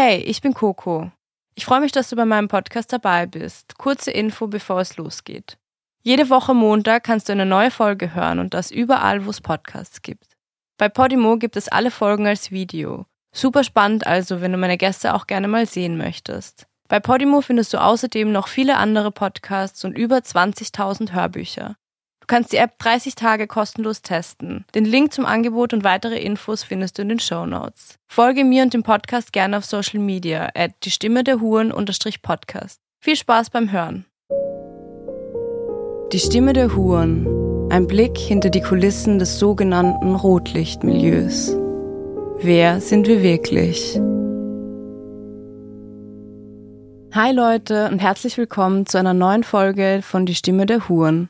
Hey, ich bin Coco. Ich freue mich, dass du bei meinem Podcast dabei bist. Kurze Info, bevor es losgeht. Jede Woche Montag kannst du eine neue Folge hören und das überall, wo es Podcasts gibt. Bei Podimo gibt es alle Folgen als Video. Super spannend also, wenn du meine Gäste auch gerne mal sehen möchtest. Bei Podimo findest du außerdem noch viele andere Podcasts und über 20.000 Hörbücher kannst die App 30 Tage kostenlos testen. Den Link zum Angebot und weitere Infos findest du in den Show Notes. Folge mir und dem Podcast gerne auf Social Media at die Stimme der Huren Podcast. Viel Spaß beim Hören. Die Stimme der Huren. Ein Blick hinter die Kulissen des sogenannten Rotlichtmilieus. Wer sind wir wirklich? Hi Leute und herzlich willkommen zu einer neuen Folge von Die Stimme der Huren.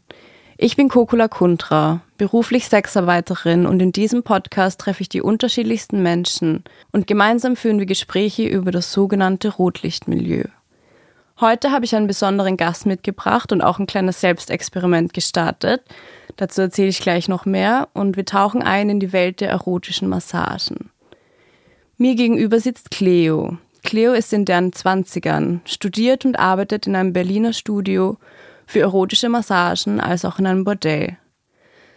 Ich bin Kokula Kuntra, beruflich Sexarbeiterin und in diesem Podcast treffe ich die unterschiedlichsten Menschen und gemeinsam führen wir Gespräche über das sogenannte Rotlichtmilieu. Heute habe ich einen besonderen Gast mitgebracht und auch ein kleines Selbstexperiment gestartet. Dazu erzähle ich gleich noch mehr und wir tauchen ein in die Welt der erotischen Massagen. Mir gegenüber sitzt Cleo. Cleo ist in deren Zwanzigern, studiert und arbeitet in einem Berliner Studio für erotische Massagen als auch in einem Bordell.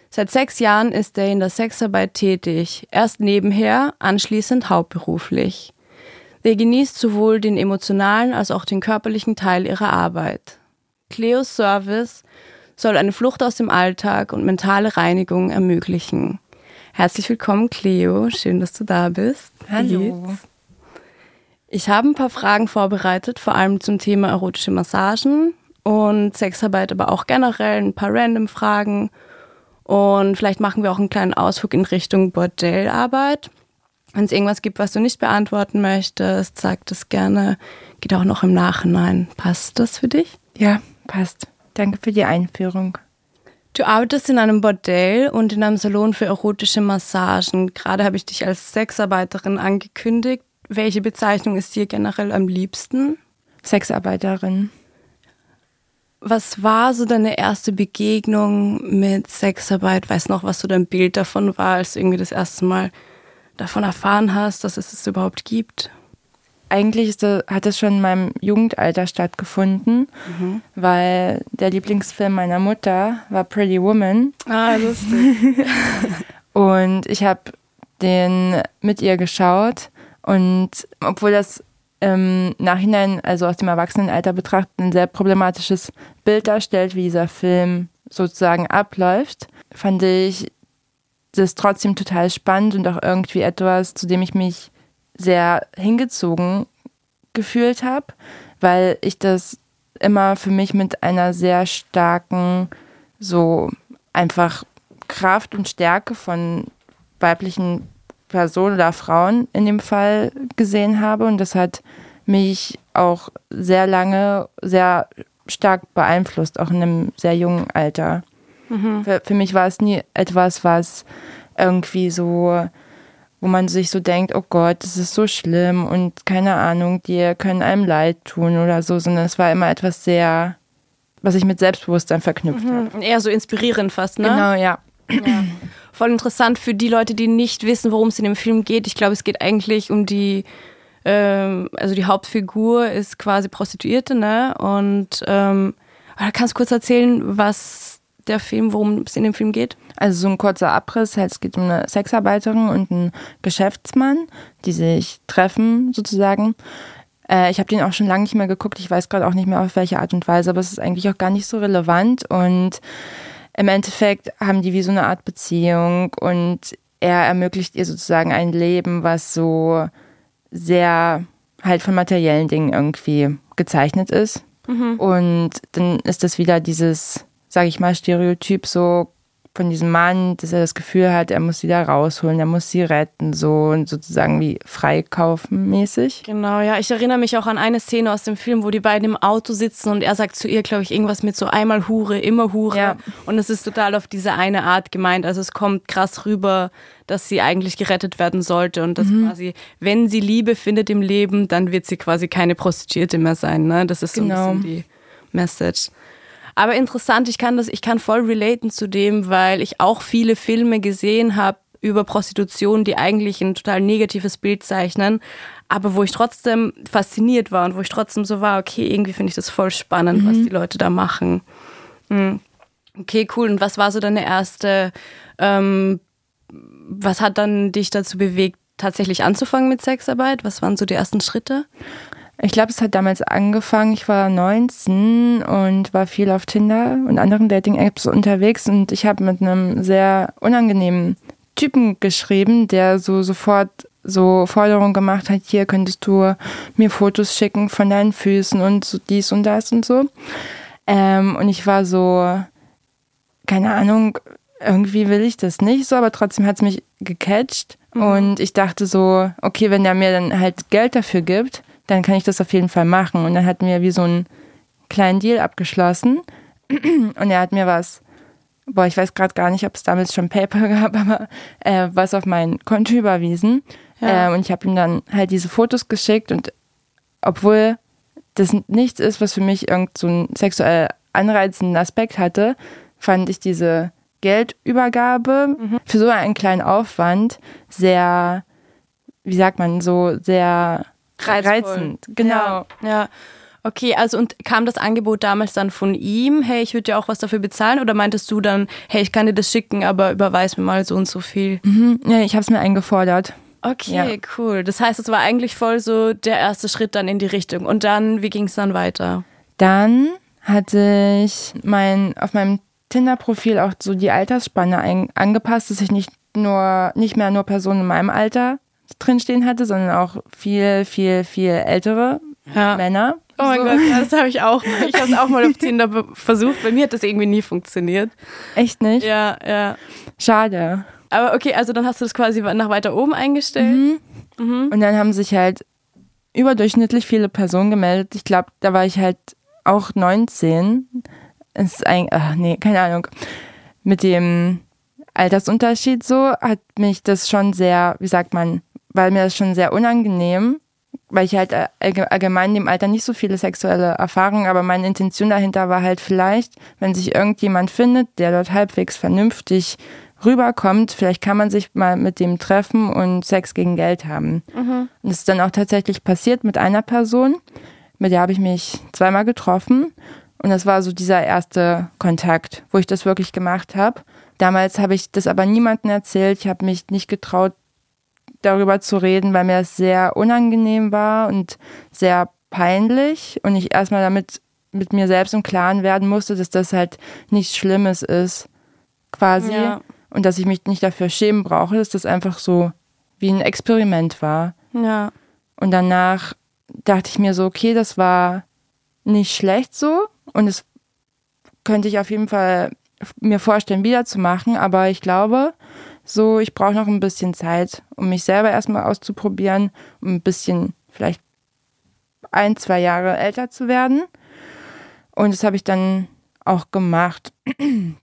Seit sechs Jahren ist er in der Sexarbeit tätig, erst nebenher, anschließend hauptberuflich. Er genießt sowohl den emotionalen als auch den körperlichen Teil ihrer Arbeit. Cleos Service soll eine Flucht aus dem Alltag und mentale Reinigung ermöglichen. Herzlich willkommen, Cleo. Schön, dass du da bist. Hallo. Ich habe ein paar Fragen vorbereitet, vor allem zum Thema erotische Massagen und Sexarbeit, aber auch generell ein paar random Fragen. Und vielleicht machen wir auch einen kleinen Ausflug in Richtung Bordellarbeit. Wenn es irgendwas gibt, was du nicht beantworten möchtest, sag das gerne. Geht auch noch im Nachhinein. Passt das für dich? Ja, passt. Danke für die Einführung. Du arbeitest in einem Bordell und in einem Salon für erotische Massagen. Gerade habe ich dich als Sexarbeiterin angekündigt. Welche Bezeichnung ist dir generell am liebsten? Sexarbeiterin. Was war so deine erste Begegnung mit Sexarbeit? Weißt du noch, was so dein Bild davon war, als du irgendwie das erste Mal davon erfahren hast, dass es es überhaupt gibt? Eigentlich das, hat es schon in meinem Jugendalter stattgefunden, mhm. weil der Lieblingsfilm meiner Mutter war Pretty Woman. Ah, lustig. und ich habe den mit ihr geschaut und obwohl das im Nachhinein, also aus dem Erwachsenenalter betrachtet, ein sehr problematisches Bild darstellt, wie dieser Film sozusagen abläuft, fand ich das trotzdem total spannend und auch irgendwie etwas, zu dem ich mich sehr hingezogen gefühlt habe, weil ich das immer für mich mit einer sehr starken, so einfach Kraft und Stärke von weiblichen Person oder Frauen in dem Fall gesehen habe. Und das hat mich auch sehr lange sehr stark beeinflusst, auch in einem sehr jungen Alter. Mhm. Für, für, mich war es nie etwas, was irgendwie so, wo man sich so denkt, oh Gott, das ist so schlimm und keine Ahnung, die können einem leid tun oder so, sondern es war immer etwas sehr, was ich mit Selbstbewusstsein verknüpft mhm. habe. Eher so inspirierend fast, ne? Genau, ja. Ja voll interessant für die Leute, die nicht wissen, worum es in dem Film geht. Ich glaube, es geht eigentlich um die, ähm, also die Hauptfigur ist quasi Prostituierte, ne? Und ähm, kannst du kurz erzählen, was der Film, worum es in dem Film geht? Also so ein kurzer Abriss, es geht um eine Sexarbeiterin und einen Geschäftsmann, die sich treffen sozusagen. Äh, ich habe den auch schon lange nicht mehr geguckt. Ich weiß gerade auch nicht mehr auf welche Art und Weise, aber es ist eigentlich auch gar nicht so relevant und im Endeffekt haben die wie so eine Art Beziehung und er ermöglicht ihr sozusagen ein Leben, was so sehr halt von materiellen Dingen irgendwie gezeichnet ist. Mhm. Und dann ist das wieder dieses, sage ich mal, Stereotyp so von diesem Mann, dass er das Gefühl hat, er muss sie da rausholen, er muss sie retten, so und sozusagen wie freikaufen mäßig. Genau, ja. Ich erinnere mich auch an eine Szene aus dem Film, wo die beiden im Auto sitzen und er sagt zu ihr, glaube ich, irgendwas mit so einmal Hure, immer Hure. Ja. Und es ist total auf diese eine Art gemeint. Also es kommt krass rüber, dass sie eigentlich gerettet werden sollte und dass mhm. quasi, wenn sie Liebe findet im Leben, dann wird sie quasi keine Prostituierte mehr sein. Ne? Das ist so genau. ein bisschen die Message. Aber interessant, ich kann das, ich kann voll relaten zu dem, weil ich auch viele Filme gesehen habe, über Prostitution, die eigentlich ein total negatives Bild zeichnen, aber wo ich trotzdem fasziniert war und wo ich trotzdem so war, okay, irgendwie finde ich das voll spannend, mhm. was die Leute da machen. Mhm. Okay, cool. Und was war so deine erste, ähm, was hat dann dich dazu bewegt, tatsächlich anzufangen mit Sexarbeit? Was waren so die ersten Schritte? Ich glaube, es hat damals angefangen. Ich war 19 und war viel auf Tinder und anderen Dating-Apps unterwegs und ich habe mit einem sehr unangenehmen Typen geschrieben, der so sofort so Forderungen gemacht hat, hier könntest du mir Fotos schicken von deinen Füßen und so dies und das und so. Ähm, und ich war so, keine Ahnung, irgendwie will ich das nicht so, aber trotzdem hat es mich gecatcht. Mhm. Und ich dachte so, okay, wenn der mir dann halt Geld dafür gibt, dann kann ich das auf jeden Fall machen. Und dann hatten wir wie so einen kleinen Deal abgeschlossen. Und er hat mir was, boah, ich weiß gerade gar nicht, ob es damals schon PayPal gab, aber äh, was auf mein Konto überwiesen. Ja. Äh, und ich habe ihm dann halt diese Fotos geschickt und obwohl das nichts ist, was für mich irgend so einen sexuell anreizenden Aspekt hatte, fand ich diese Geldübergabe mhm. für so einen kleinen Aufwand sehr, wie sagt man, so sehr Reizvoll. reizend. Genau. Ja, ja. Okay, also und kam das Angebot damals dann von ihm, hey, ich würde dir auch was dafür bezahlen? Oder meintest du dann, hey, ich kann dir das schicken, aber überweis mir mal so und so viel? Mhm. Ja, ich habe es mir eingefordert. Okay, ja. cool. Das heißt, es war eigentlich voll so der erste Schritt dann in die Richtung. Und dann, wie ging es dann weiter? Dann hatte ich mein, auf meinem Tinder-Profil auch so die Altersspanne ein, angepasst, dass ich nicht nur, nicht mehr nur Personen in meinem Alter drinstehen hatte, sondern auch viel, viel, viel ältere ja. Männer. Oh mein so. Gott, ja, das habe ich auch. Ich habe es auch mal auf Tinder versucht. Bei mir hat das irgendwie nie funktioniert. Echt nicht? Ja, ja. Schade. Aber okay, also dann hast du das quasi nach weiter oben eingestellt. Mhm. Mhm. Und dann haben sich halt überdurchschnittlich viele Personen gemeldet. Ich glaube, da war ich halt auch 19. ist ein, ach nee, keine Ahnung. Mit dem Altersunterschied so hat mich das schon sehr, wie sagt man, weil mir das schon sehr unangenehm, weil ich halt allgemein in dem Alter nicht so viele sexuelle Erfahrungen, aber meine Intention dahinter war halt vielleicht, wenn sich irgendjemand findet, der dort halbwegs vernünftig rüberkommt, vielleicht kann man sich mal mit dem treffen und Sex gegen Geld haben. Mhm. Und das ist dann auch tatsächlich passiert mit einer Person, mit der habe ich mich zweimal getroffen. Und das war so dieser erste Kontakt, wo ich das wirklich gemacht habe. Damals habe ich das aber niemandem erzählt. Ich habe mich nicht getraut, darüber zu reden, weil mir das sehr unangenehm war und sehr peinlich und ich erstmal damit mit mir selbst im Klaren werden musste, dass das halt nichts Schlimmes ist, quasi. Ja und dass ich mich nicht dafür schämen brauche, dass das einfach so wie ein Experiment war. Ja. Und danach dachte ich mir so, okay, das war nicht schlecht so und es könnte ich auf jeden Fall mir vorstellen, wiederzumachen, aber ich glaube, so, ich brauche noch ein bisschen Zeit, um mich selber erstmal auszuprobieren, um ein bisschen vielleicht ein, zwei Jahre älter zu werden. Und das habe ich dann auch gemacht.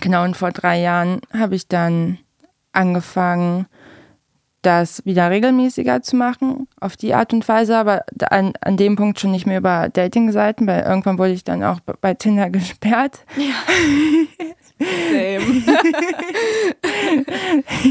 Genau, und vor drei Jahren habe ich dann angefangen, das wieder regelmäßiger zu machen, auf die Art und Weise, aber an, an dem Punkt schon nicht mehr über Dating-Seiten, weil irgendwann wurde ich dann auch bei Tinder gesperrt. Ja. Same.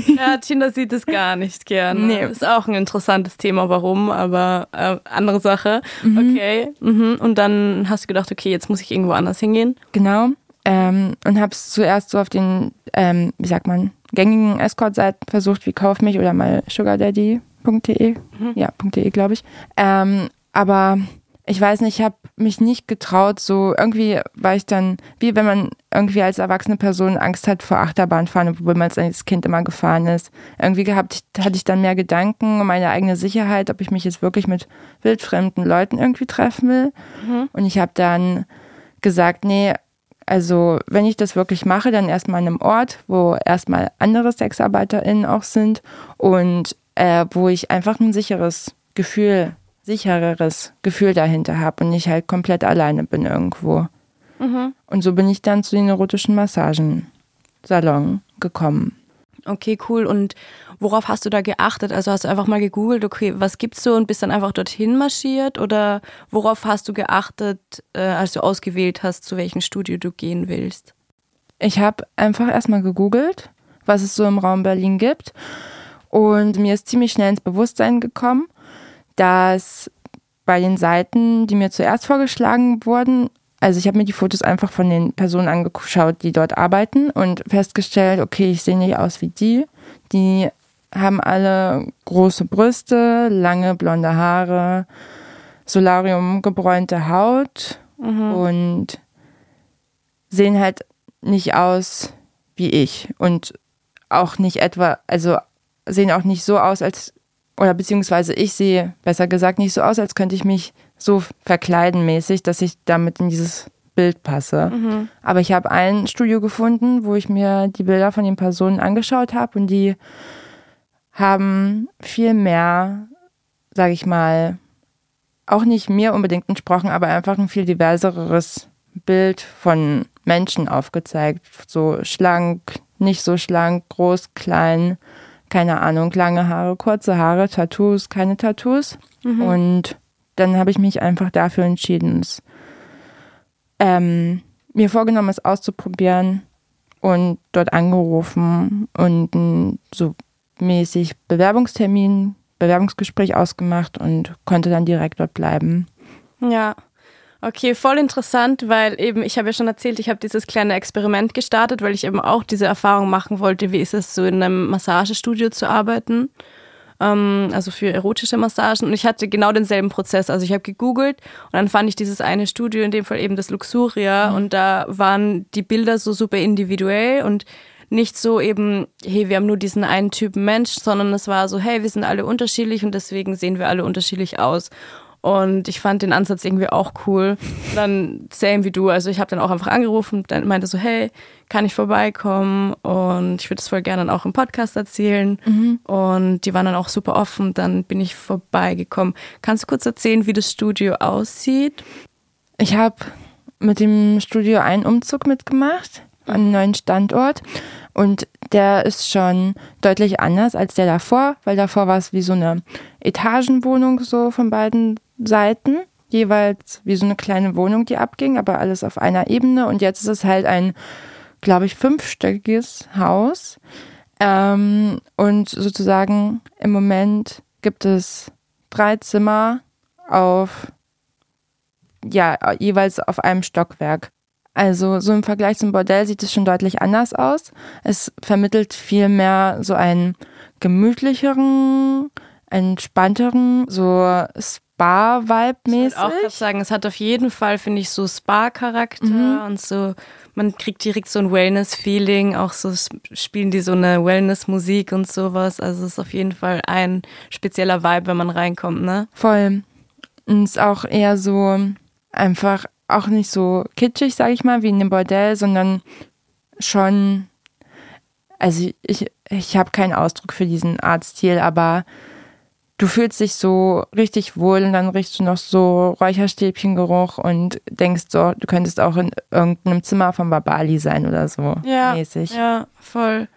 ja, Tinder sieht es gar nicht gern. Nee. Ist auch ein interessantes Thema, warum, aber äh, andere Sache. Mhm. Okay. Mhm. Und dann hast du gedacht, okay, jetzt muss ich irgendwo anders hingehen. Genau. Ähm, und habe es zuerst so auf den, ähm, wie sagt man, gängigen Escort-Seiten versucht, wie Kauf mich oder mal sugardaddy.de. Mhm. Ja, .de, glaube ich. Ähm, aber ich weiß nicht, ich habe mich nicht getraut, so irgendwie war ich dann, wie wenn man irgendwie als erwachsene Person Angst hat vor Achterbahnfahren, obwohl man als Kind immer gefahren ist. Irgendwie gehabt, hatte ich dann mehr Gedanken um meine eigene Sicherheit, ob ich mich jetzt wirklich mit wildfremden Leuten irgendwie treffen will. Mhm. Und ich habe dann gesagt, nee, also wenn ich das wirklich mache, dann erstmal an einem Ort, wo erstmal andere SexarbeiterInnen auch sind und äh, wo ich einfach ein sicheres Gefühl, sichereres Gefühl dahinter habe und nicht halt komplett alleine bin irgendwo. Mhm. Und so bin ich dann zu den erotischen Massagen-Salon gekommen. Okay, cool. Und worauf hast du da geachtet? Also hast du einfach mal gegoogelt, okay, was gibt's so und bist dann einfach dorthin marschiert? Oder worauf hast du geachtet, äh, als du ausgewählt hast, zu welchem Studio du gehen willst? Ich habe einfach erstmal gegoogelt, was es so im Raum Berlin gibt. Und mir ist ziemlich schnell ins Bewusstsein gekommen, dass bei den Seiten, die mir zuerst vorgeschlagen wurden, also ich habe mir die Fotos einfach von den Personen angeschaut, die dort arbeiten und festgestellt, okay, ich sehe nicht aus wie die. Die haben alle große Brüste, lange blonde Haare, Solarium gebräunte Haut mhm. und sehen halt nicht aus wie ich und auch nicht etwa, also sehen auch nicht so aus, als, oder beziehungsweise ich sehe, besser gesagt, nicht so aus, als könnte ich mich so verkleiden mäßig, dass ich damit in dieses Bild passe. Mhm. Aber ich habe ein Studio gefunden, wo ich mir die Bilder von den Personen angeschaut habe und die haben viel mehr, sage ich mal, auch nicht mir unbedingt entsprochen, aber einfach ein viel diverseres Bild von Menschen aufgezeigt. So schlank, nicht so schlank, groß, klein, keine Ahnung, lange Haare, kurze Haare, Tattoos, keine Tattoos. Mhm. Und dann habe ich mich einfach dafür entschieden, es, ähm, mir vorgenommen, es auszuprobieren und dort angerufen und so mäßig Bewerbungstermin, Bewerbungsgespräch ausgemacht und konnte dann direkt dort bleiben. Ja. Okay, voll interessant, weil eben, ich habe ja schon erzählt, ich habe dieses kleine Experiment gestartet, weil ich eben auch diese Erfahrung machen wollte, wie ist es so in einem Massagestudio zu arbeiten, ähm, also für erotische Massagen. Und ich hatte genau denselben Prozess. Also ich habe gegoogelt und dann fand ich dieses eine Studio, in dem Fall eben das Luxuria, mhm. und da waren die Bilder so super individuell und nicht so eben, hey, wir haben nur diesen einen Typen Mensch, sondern es war so, hey, wir sind alle unterschiedlich und deswegen sehen wir alle unterschiedlich aus. Und ich fand den Ansatz irgendwie auch cool. Dann same wie du. Also ich habe dann auch einfach angerufen, dann meinte so, hey, kann ich vorbeikommen? Und ich würde es voll gerne dann auch im Podcast erzählen. Mhm. Und die waren dann auch super offen. Dann bin ich vorbeigekommen. Kannst du kurz erzählen, wie das Studio aussieht? Ich habe mit dem Studio einen Umzug mitgemacht, einen neuen Standort. Und der ist schon deutlich anders als der davor, weil davor war es wie so eine Etagenwohnung so von beiden Seiten, jeweils wie so eine kleine Wohnung, die abging, aber alles auf einer Ebene. Und jetzt ist es halt ein, glaube ich, fünfstöckiges Haus. Ähm, und sozusagen im Moment gibt es drei Zimmer auf, ja, jeweils auf einem Stockwerk. Also so im Vergleich zum Bordell sieht es schon deutlich anders aus. Es vermittelt viel mehr so einen gemütlicheren, entspannteren, so Spa-Vibe-mäßig. Ich auch gerade sagen, es hat auf jeden Fall, finde ich, so Spa-Charakter mhm. und so, man kriegt direkt so ein Wellness-Feeling, auch so spielen die so eine Wellness-Musik und sowas. Also es ist auf jeden Fall ein spezieller Vibe, wenn man reinkommt, ne? Voll. Und es ist auch eher so einfach auch nicht so kitschig, sage ich mal, wie in dem Bordell, sondern schon, also ich, ich habe keinen Ausdruck für diesen Artstil, aber du fühlst dich so richtig wohl und dann riechst du noch so Räucherstäbchengeruch und denkst so, du könntest auch in irgendeinem Zimmer von Babali sein oder so ja, mäßig. Ja, voll.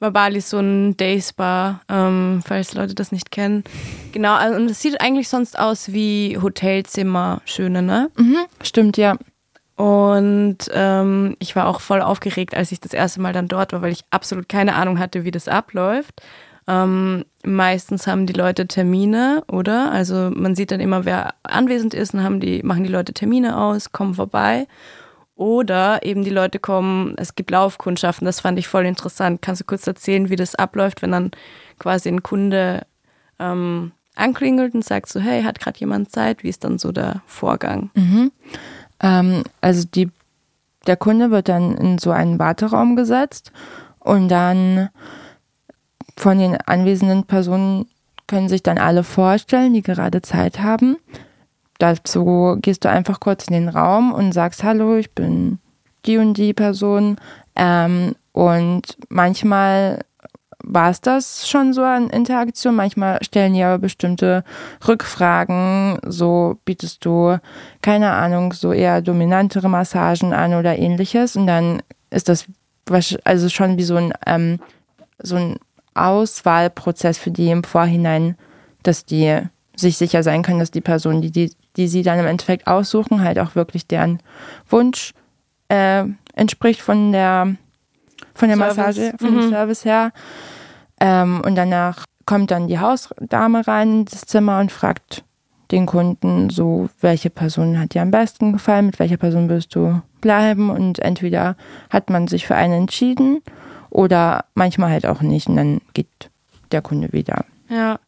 Babali ist so ein Dayspa, ähm, falls Leute das nicht kennen. Genau, also, und es sieht eigentlich sonst aus wie Hotelzimmer, schöne, ne? Mhm, stimmt, ja. Und ähm, ich war auch voll aufgeregt, als ich das erste Mal dann dort war, weil ich absolut keine Ahnung hatte, wie das abläuft. Ähm, meistens haben die Leute Termine, oder? Also man sieht dann immer, wer anwesend ist, und haben die, machen die Leute Termine aus, kommen vorbei. Oder eben die Leute kommen, es gibt Laufkundschaften, das fand ich voll interessant. Kannst du kurz erzählen, wie das abläuft, wenn dann quasi ein Kunde ähm, anklingelt und sagt so, hey, hat gerade jemand Zeit? Wie ist dann so der Vorgang? Mhm. Ähm, also die, der Kunde wird dann in so einen Warteraum gesetzt und dann von den anwesenden Personen können sich dann alle vorstellen, die gerade Zeit haben. Dazu gehst du einfach kurz in den Raum und sagst, hallo, ich bin die und die Person. Ähm, und manchmal war es das schon so an Interaktion. Manchmal stellen die aber bestimmte Rückfragen. So bietest du, keine Ahnung, so eher dominantere Massagen an oder ähnliches. Und dann ist das also schon wie so ein, ähm, so ein Auswahlprozess für die im Vorhinein, dass die sich sicher sein können, dass die Person, die, die, die sie dann im Endeffekt aussuchen, halt auch wirklich deren Wunsch äh, entspricht von der von der Service. Massage, von dem Mhm. Service her. Ähm, und danach kommt dann die Hausdame rein ins Zimmer und fragt den Kunden so, welche Person hat dir am besten gefallen, mit welcher Person wirst du bleiben und entweder hat man sich für eine entschieden oder manchmal halt auch nicht und dann geht der Kunde wieder. Ja.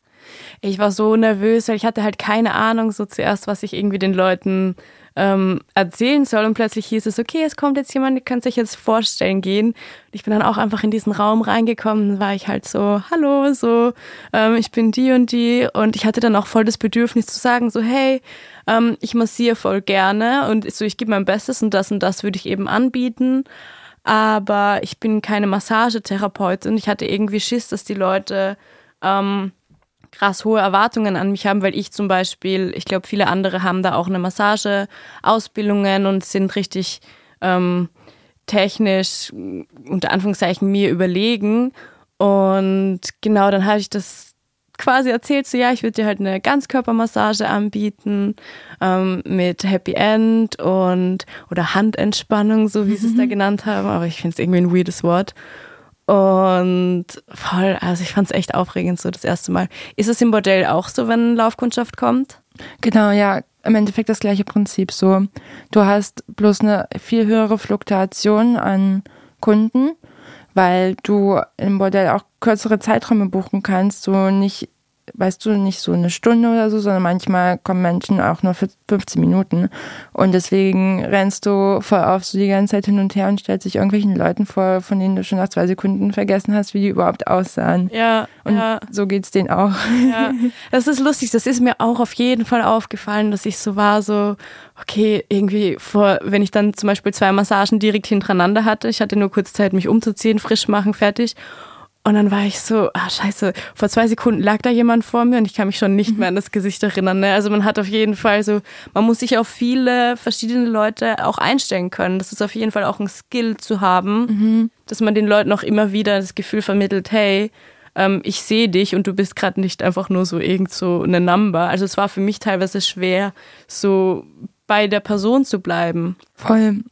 Ich war so nervös, weil ich hatte halt keine Ahnung so zuerst, was ich irgendwie den Leuten ähm, erzählen soll. Und plötzlich hieß es, okay, es kommt jetzt jemand, ihr könnt euch jetzt vorstellen gehen. Und ich bin dann auch einfach in diesen Raum reingekommen. War ich halt so, hallo, so, ähm, ich bin die und die. Und ich hatte dann auch voll das Bedürfnis zu sagen, so, hey, ähm, ich massiere voll gerne und so, ich gebe mein Bestes und das und das würde ich eben anbieten. Aber ich bin keine Massagetherapeutin. Ich hatte irgendwie Schiss, dass die Leute ähm, krass hohe Erwartungen an mich haben, weil ich zum Beispiel, ich glaube, viele andere haben da auch eine Massageausbildungen und sind richtig ähm, technisch, unter Anführungszeichen, mir überlegen. Und genau, dann habe ich das quasi erzählt, so ja, ich würde dir halt eine Ganzkörpermassage anbieten ähm, mit Happy End und oder Handentspannung, so wie sie es da genannt haben, aber ich finde es irgendwie ein weirdes Wort. Und voll, also ich fand es echt aufregend so das erste Mal. Ist es im Bordell auch so, wenn Laufkundschaft kommt? Genau, ja, im Endeffekt das gleiche Prinzip. So, du hast bloß eine viel höhere Fluktuation an Kunden, weil du im Bordell auch kürzere Zeiträume buchen kannst, so nicht, weißt du, nicht so eine Stunde oder so, sondern manchmal kommen Menschen auch nur für 15 Minuten. Und deswegen rennst du voll auf so die ganze Zeit hin und her und stellst dich irgendwelchen Leuten vor, von denen du schon nach zwei Sekunden vergessen hast, wie die überhaupt aussahen. Ja, Und ja, so geht's denen auch. ja. Das ist lustig. Das ist mir auch auf jeden Fall aufgefallen, dass ich so war, so, okay, irgendwie vor, wenn ich dann zum Beispiel zwei Massagen direkt hintereinander hatte, ich hatte nur kurz Zeit, mich umzuziehen, frisch machen, fertig. Und dann war ich so, ah scheiße, vor zwei Sekunden lag da jemand vor mir und ich kann mich schon nicht mehr an das Gesicht erinnern. Ne? Also man hat auf jeden Fall so, man muss sich auf viele verschiedene Leute auch einstellen können. Das ist auf jeden Fall auch ein Skill zu haben, dass man den Leuten auch immer wieder das Gefühl vermittelt, hey, ähm, ich sehe dich und du bist gerade nicht einfach nur so irgend so eine Number. Also es war für mich teilweise schwer, so bei der Person zu bleiben. Voll.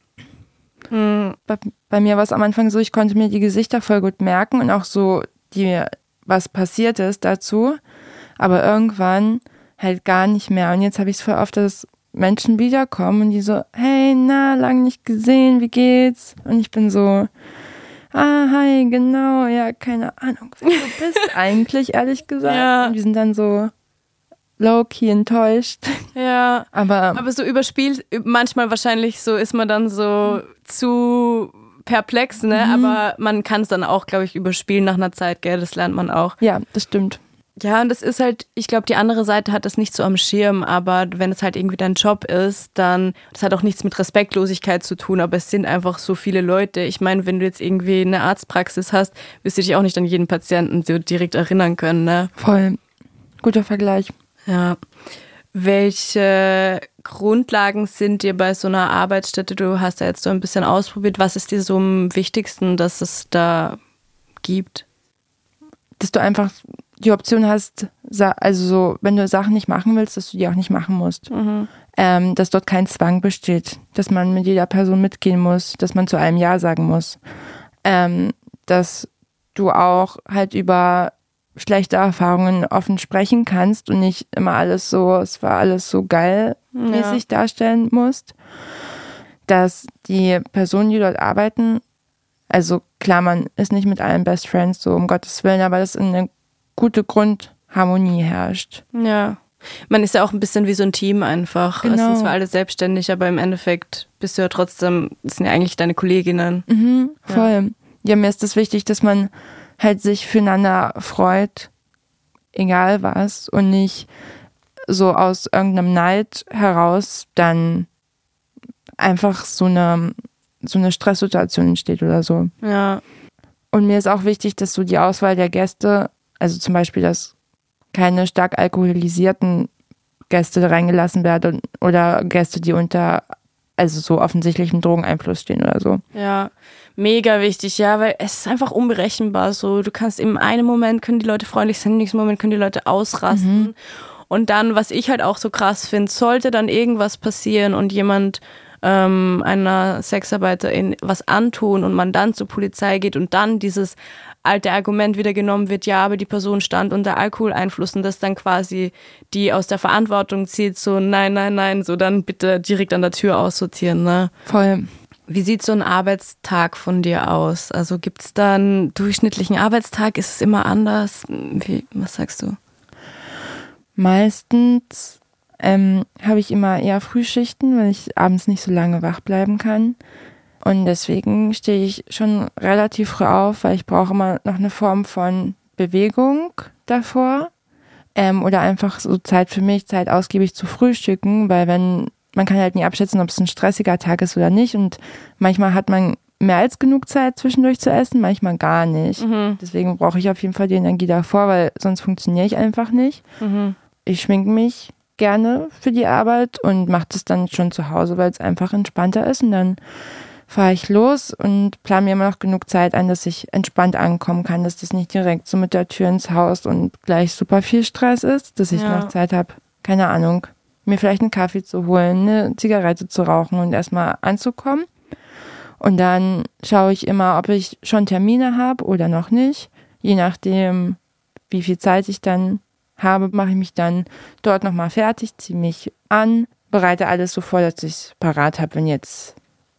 Bei, bei mir war es am Anfang so, ich konnte mir die Gesichter voll gut merken und auch so, die, was passiert ist dazu. Aber irgendwann halt gar nicht mehr. Und jetzt habe ich es voll oft, dass Menschen wiederkommen und die so, hey, na, lang nicht gesehen, wie geht's? Und ich bin so, ah, hi, genau, ja, keine Ahnung, wer du bist eigentlich, ehrlich gesagt. Ja. Und die sind dann so low-key enttäuscht. Ja. Aber, Aber so überspielt, manchmal wahrscheinlich so ist man dann so zu perplex, ne? Aber man kann es dann auch, glaube ich, überspielen nach einer Zeit, gell? Das lernt man auch. ja, das stimmt. Ja, und das ist halt, ich glaube, die andere Seite hat das nicht so am Schirm, aber wenn es halt irgendwie dein Job ist, dann, das hat auch nichts mit Respektlosigkeit zu tun, aber es sind einfach so viele Leute. Ich meine, wenn du jetzt irgendwie eine Arztpraxis hast, wirst du dich auch nicht an jeden Patienten so direkt erinnern können, ne? Voll. Guter Vergleich. Ja. Welche Grundlagen sind dir bei so einer Arbeitsstätte? Du hast ja jetzt so ein bisschen ausprobiert. Was ist dir so am wichtigsten, dass es da gibt? dass du einfach die Option hast, also so, wenn du Sachen nicht machen willst, dass du die auch nicht machen musst. Ähm, dass dort kein Zwang besteht, dass man mit jeder Person mitgehen muss, dass man zu einem Ja sagen muss. Ähm, dass du auch halt über schlechte Erfahrungen offen sprechen kannst und nicht immer alles so, es war alles so geil mäßig darstellen musst. Dass die Personen, die dort arbeiten, also klar, man ist nicht mit allen Best Friends, so um Gottes Willen, aber dass eine gute Grundharmonie herrscht. Ja. Man ist ja auch ein bisschen wie so ein Team einfach. Es Genau. sind zwar alle selbstständig, aber im Endeffekt bist du ja trotzdem, das sind ja eigentlich deine Kolleginnen. Mhm, voll. Ja. mir ist es das wichtig, dass man halt sich füreinander freut, egal was, und nicht so aus irgendeinem Neid heraus dann einfach so eine, so eine Stresssituation entsteht oder so. Ja. Und mir ist auch wichtig, dass so die Auswahl der Gäste, also zum Beispiel, dass keine stark alkoholisierten Gäste reingelassen werden oder Gäste, die unter also so offensichtlichem Drogeneinfluss stehen oder so. Ja, mega wichtig, ja, weil es ist einfach unberechenbar. So, du kannst im einen Moment können die Leute freundlich sein, im nächsten Moment können die Leute ausrasten. Und dann, was ich halt auch so krass finde, sollte dann irgendwas passieren und jemand ähm, einer Sexarbeiterin was antun und man dann zur Polizei geht und dann dieses alte Argument wieder genommen wird, ja, aber die Person stand unter Alkoholeinfluss und das dann quasi die aus der Verantwortung zieht, so nein, nein, nein, so dann bitte direkt an der Tür aussortieren. Ne? Voll. Wie sieht so ein Arbeitstag von dir aus? Also gibt es da einen durchschnittlichen Arbeitstag? Ist es immer anders? Wie, was sagst du? Meistens ähm, habe ich immer eher Frühschichten, weil ich abends nicht so lange wach bleiben kann. Und deswegen stehe ich schon relativ früh auf, weil ich brauche immer noch eine Form von Bewegung davor. Ähm, oder einfach so Zeit für mich, Zeit ausgiebig zu frühstücken, weil wenn, man kann halt nie abschätzen, ob es ein stressiger Tag ist oder nicht. Und manchmal hat man mehr als genug Zeit zwischendurch zu essen, manchmal gar nicht. Mhm. Deswegen brauche ich auf jeden Fall die Energie davor, weil sonst funktioniere ich einfach nicht. Mhm. Ich schminke mich gerne für die Arbeit und mache das dann schon zu Hause, weil es einfach entspannter ist. Und dann fahre ich los und plane mir immer noch genug Zeit ein, dass ich entspannt ankommen kann, dass das nicht direkt so mit der Tür ins Haus und gleich super viel Stress ist, dass ich ja. noch Zeit habe, keine Ahnung, mir vielleicht einen Kaffee zu holen, eine Zigarette zu rauchen und erstmal anzukommen. Und dann schaue ich immer, ob ich schon Termine habe oder noch nicht. Je nachdem, wie viel Zeit ich dann habe, mache ich mich dann dort nochmal fertig, ziehe mich an, bereite alles so vor, dass ich es parat habe, wenn jetzt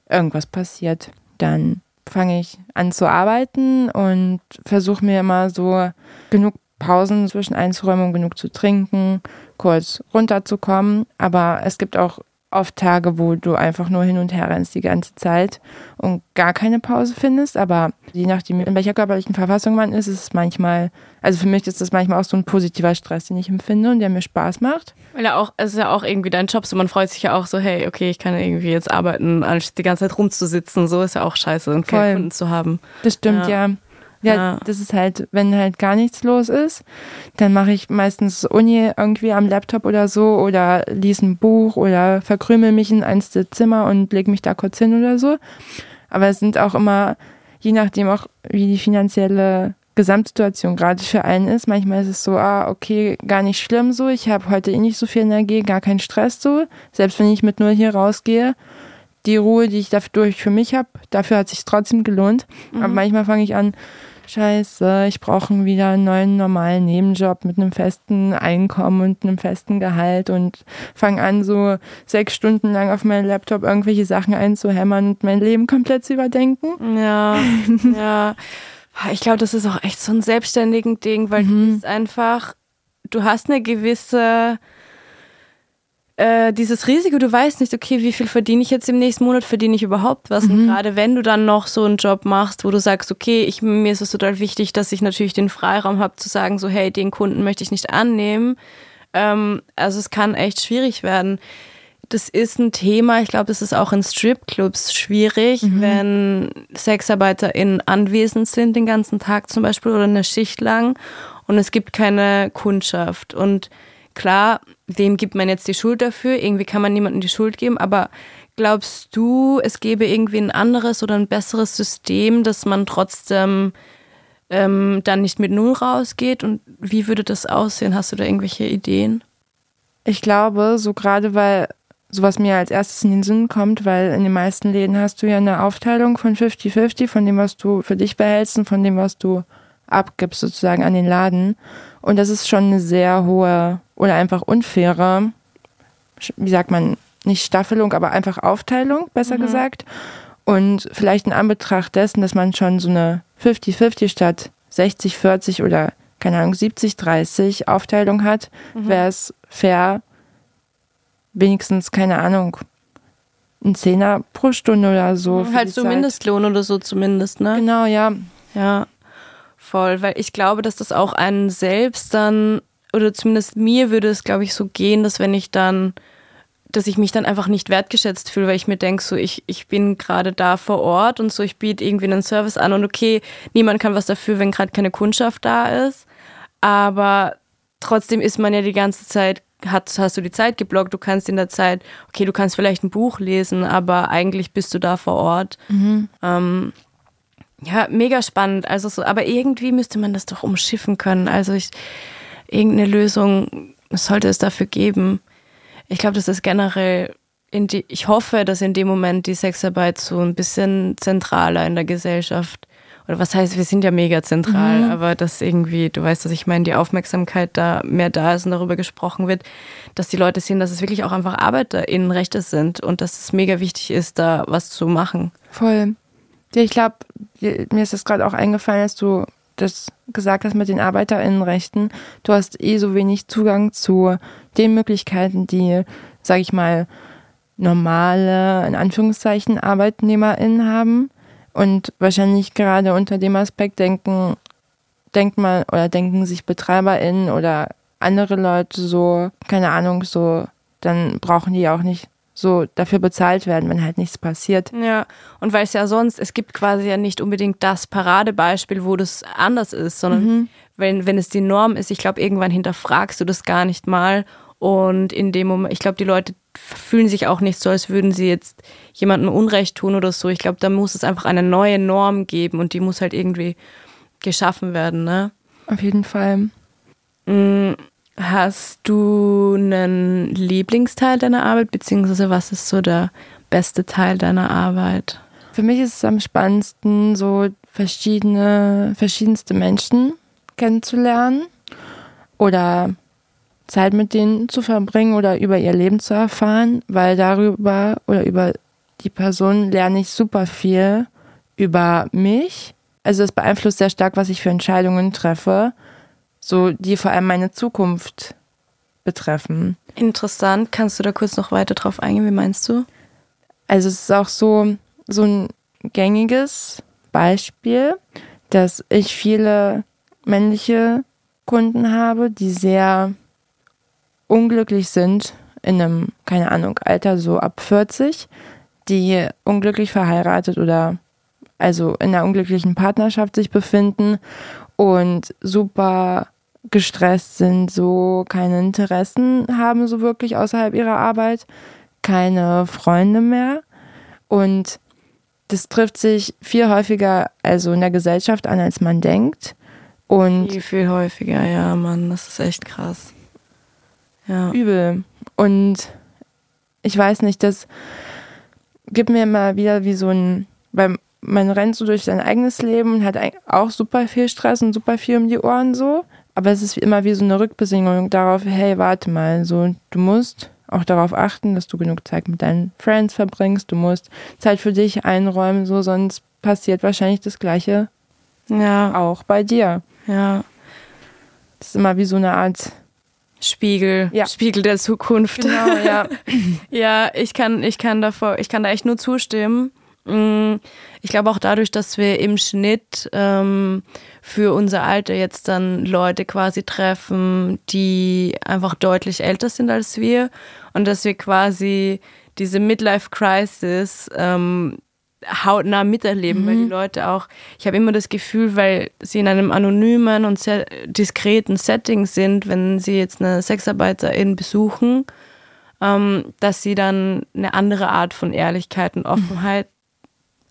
irgendwas passiert. Dann fange ich an zu arbeiten und versuche mir immer so genug Pausen zwischen einzuräumen, um genug zu trinken, kurz runterzukommen. Aber es gibt auch oft Tage, wo du einfach nur hin und her rennst die ganze Zeit und gar keine Pause findest. Aber je nachdem, in welcher körperlichen Verfassung man ist, ist es manchmal, also für mich ist das manchmal auch so ein positiver Stress, den ich empfinde und der mir Spaß macht. Weil ja auch, es ist ja auch irgendwie dein Job, so man freut sich ja auch so, hey, okay, ich kann irgendwie jetzt arbeiten, anstatt die ganze Zeit rumzusitzen, so ist ja auch scheiße und keine Kunden zu haben. Das stimmt, ja. ja. Ja, ja, das ist halt, wenn halt gar nichts los ist, dann mache ich meistens Uni irgendwie am Laptop oder so oder lese ein Buch oder verkrümel mich in eins der Zimmer und lege mich da kurz hin oder so. Aber es sind auch immer, je nachdem auch, wie die finanzielle Gesamtsituation gerade für einen ist. Manchmal ist es so, ah, okay, gar nicht schlimm so, ich habe heute eh nicht so viel Energie, gar keinen Stress so. Selbst wenn ich mit null hier rausgehe, die Ruhe, die ich dadurch für mich habe, dafür hat sich trotzdem gelohnt. Mhm. Aber manchmal fange ich an, scheiße, ich brauche wieder einen neuen normalen Nebenjob mit einem festen Einkommen und einem festen Gehalt und fange an, so sechs Stunden lang auf meinem Laptop irgendwelche Sachen einzuhämmern und mein Leben komplett zu überdenken. Ja, ja. Ich glaube, das ist auch echt so ein selbstständigen Ding, weil mhm. du bist einfach, du hast eine gewisse äh, dieses Risiko, du weißt nicht, okay, wie viel verdiene ich jetzt im nächsten Monat, verdiene ich überhaupt was? Mhm. Und gerade wenn du dann noch so einen Job machst, wo du sagst, okay, ich, mir ist es total wichtig, dass ich natürlich den Freiraum habe zu sagen, so, hey, den Kunden möchte ich nicht annehmen. Ähm, also es kann echt schwierig werden. Das ist ein Thema, ich glaube, das ist auch in Stripclubs schwierig, mhm. wenn SexarbeiterInnen anwesend sind den ganzen Tag zum Beispiel oder eine Schicht lang und es gibt keine Kundschaft. Und klar, wem gibt man jetzt die Schuld dafür? Irgendwie kann man niemandem die Schuld geben, aber glaubst du, es gäbe irgendwie ein anderes oder ein besseres System, dass man trotzdem ähm, dann nicht mit Null rausgeht? Und wie würde das aussehen? Hast du da irgendwelche Ideen? Ich glaube, so gerade weil sowas mir als erstes in den Sinn kommt, weil in den meisten Läden hast du ja eine Aufteilung von 50-50, von dem, was du für dich behältst und von dem, was du abgibst sozusagen an den Laden. Und das ist schon eine sehr hohe oder einfach unfaire, wie sagt man, nicht Staffelung, aber einfach Aufteilung, besser mhm. gesagt. Und vielleicht in Anbetracht dessen, dass man schon so eine 50-50 statt 60-40 oder keine Ahnung, 70-30 Aufteilung hat, mhm. wäre es fair, wenigstens, keine Ahnung, ein Zehner pro Stunde oder so. Halt so. Mindestlohn oder so zumindest, ne? Genau, ja. Ja voll, weil ich glaube, dass das auch einen selbst dann, oder zumindest mir würde es, glaube ich, so gehen, dass wenn ich dann, dass ich mich dann einfach nicht wertgeschätzt fühle, weil ich mir denke, so ich, ich bin gerade da vor Ort und so, ich biete irgendwie einen Service an und okay, niemand kann was dafür, wenn gerade keine Kundschaft da ist. Aber trotzdem ist man ja die ganze Zeit hast, hast du die Zeit geblockt, du kannst in der Zeit, okay, du kannst vielleicht ein Buch lesen, aber eigentlich bist du da vor Ort. Mhm. Ähm, ja, mega spannend. Also so, aber irgendwie müsste man das doch umschiffen können. Also ich, irgendeine Lösung sollte es dafür geben. Ich glaube, das ist generell in die, ich hoffe, dass in dem Moment die Sexarbeit so ein bisschen zentraler in der Gesellschaft oder was heißt, wir sind ja mega zentral, mhm. aber dass irgendwie, du weißt, dass ich meine, die Aufmerksamkeit da mehr da ist und darüber gesprochen wird, dass die Leute sehen, dass es wirklich auch einfach ArbeiterInnenrechte sind und dass es mega wichtig ist, da was zu machen. Voll. Ja, ich glaube, mir ist das gerade auch eingefallen, dass du das gesagt hast mit den ArbeiterInnenrechten. Du hast eh so wenig Zugang zu den Möglichkeiten, die, sag ich mal, normale, in Anführungszeichen, ArbeitnehmerInnen haben. Und wahrscheinlich gerade unter dem Aspekt denken, denkt man oder denken sich BetreiberInnen oder andere Leute so, keine Ahnung, so, dann brauchen die auch nicht so dafür bezahlt werden, wenn halt nichts passiert. Ja, und weil es ja sonst, es gibt quasi ja nicht unbedingt das Paradebeispiel, wo das anders ist, sondern mhm. wenn, wenn es die Norm ist, ich glaube, irgendwann hinterfragst du das gar nicht mal. Und in dem Moment, ich glaube, die Leute fühlen sich auch nicht so, als würden sie jetzt jemandem Unrecht tun oder so. Ich glaube, da muss es einfach eine neue Norm geben und die muss halt irgendwie geschaffen werden, ne? Auf jeden Fall. Mm, hast du einen Lieblingsteil deiner Arbeit, beziehungsweise was ist so der beste Teil deiner Arbeit? Für mich ist es am spannendsten, so verschiedene, verschiedenste Menschen kennenzulernen oder Zeit mit denen zu verbringen oder über ihr Leben zu erfahren, weil darüber oder über die Person lerne ich super viel über mich. Also es beeinflusst sehr stark, was ich für Entscheidungen treffe, so die vor allem meine Zukunft betreffen. Interessant. Kannst du da kurz noch weiter drauf eingehen? Wie meinst du? Also es ist auch so, so ein gängiges Beispiel, dass ich viele männliche Kunden habe, die sehr unglücklich sind in einem, keine Ahnung, Alter so ab 40, die unglücklich verheiratet oder also in einer unglücklichen Partnerschaft sich befinden und super gestresst sind, so keine Interessen haben, so wirklich außerhalb ihrer Arbeit, keine Freunde mehr. Und das trifft sich viel häufiger, also in der Gesellschaft an, als man denkt. Und viel, viel häufiger, ja, Mann, das ist echt krass. Ja. Übel. Und ich weiß nicht, das gibt mir immer wieder wie so ein, weil man rennt so durch sein eigenes Leben und hat auch super viel Stress und super viel um die Ohren so. Aber es ist immer wie so eine Rückbesinnung darauf, hey, warte mal, so, du musst auch darauf achten, dass du genug Zeit mit deinen Friends verbringst. Du musst Zeit für dich einräumen, so, sonst passiert wahrscheinlich das Gleiche ja. auch bei dir. Ja. Das ist immer wie so eine Art Spiegel, ja. Spiegel der Zukunft. Genau, ja. ja, ich kann, ich kann davor, ich kann da echt nur zustimmen. Mm, ich glaube auch dadurch, dass wir im Schnitt ähm, für unser Alter jetzt dann Leute quasi treffen, die einfach deutlich älter sind als wir und dass wir quasi diese Midlife Crisis ähm, hautnah miterleben, mhm. weil die mhm. Leute auch, ich habe immer das Gefühl, weil sie in einem anonymen und sehr diskreten Setting sind, wenn sie jetzt eine Sexarbeiterin besuchen, ähm, dass sie dann eine andere Art von Ehrlichkeit und Offenheit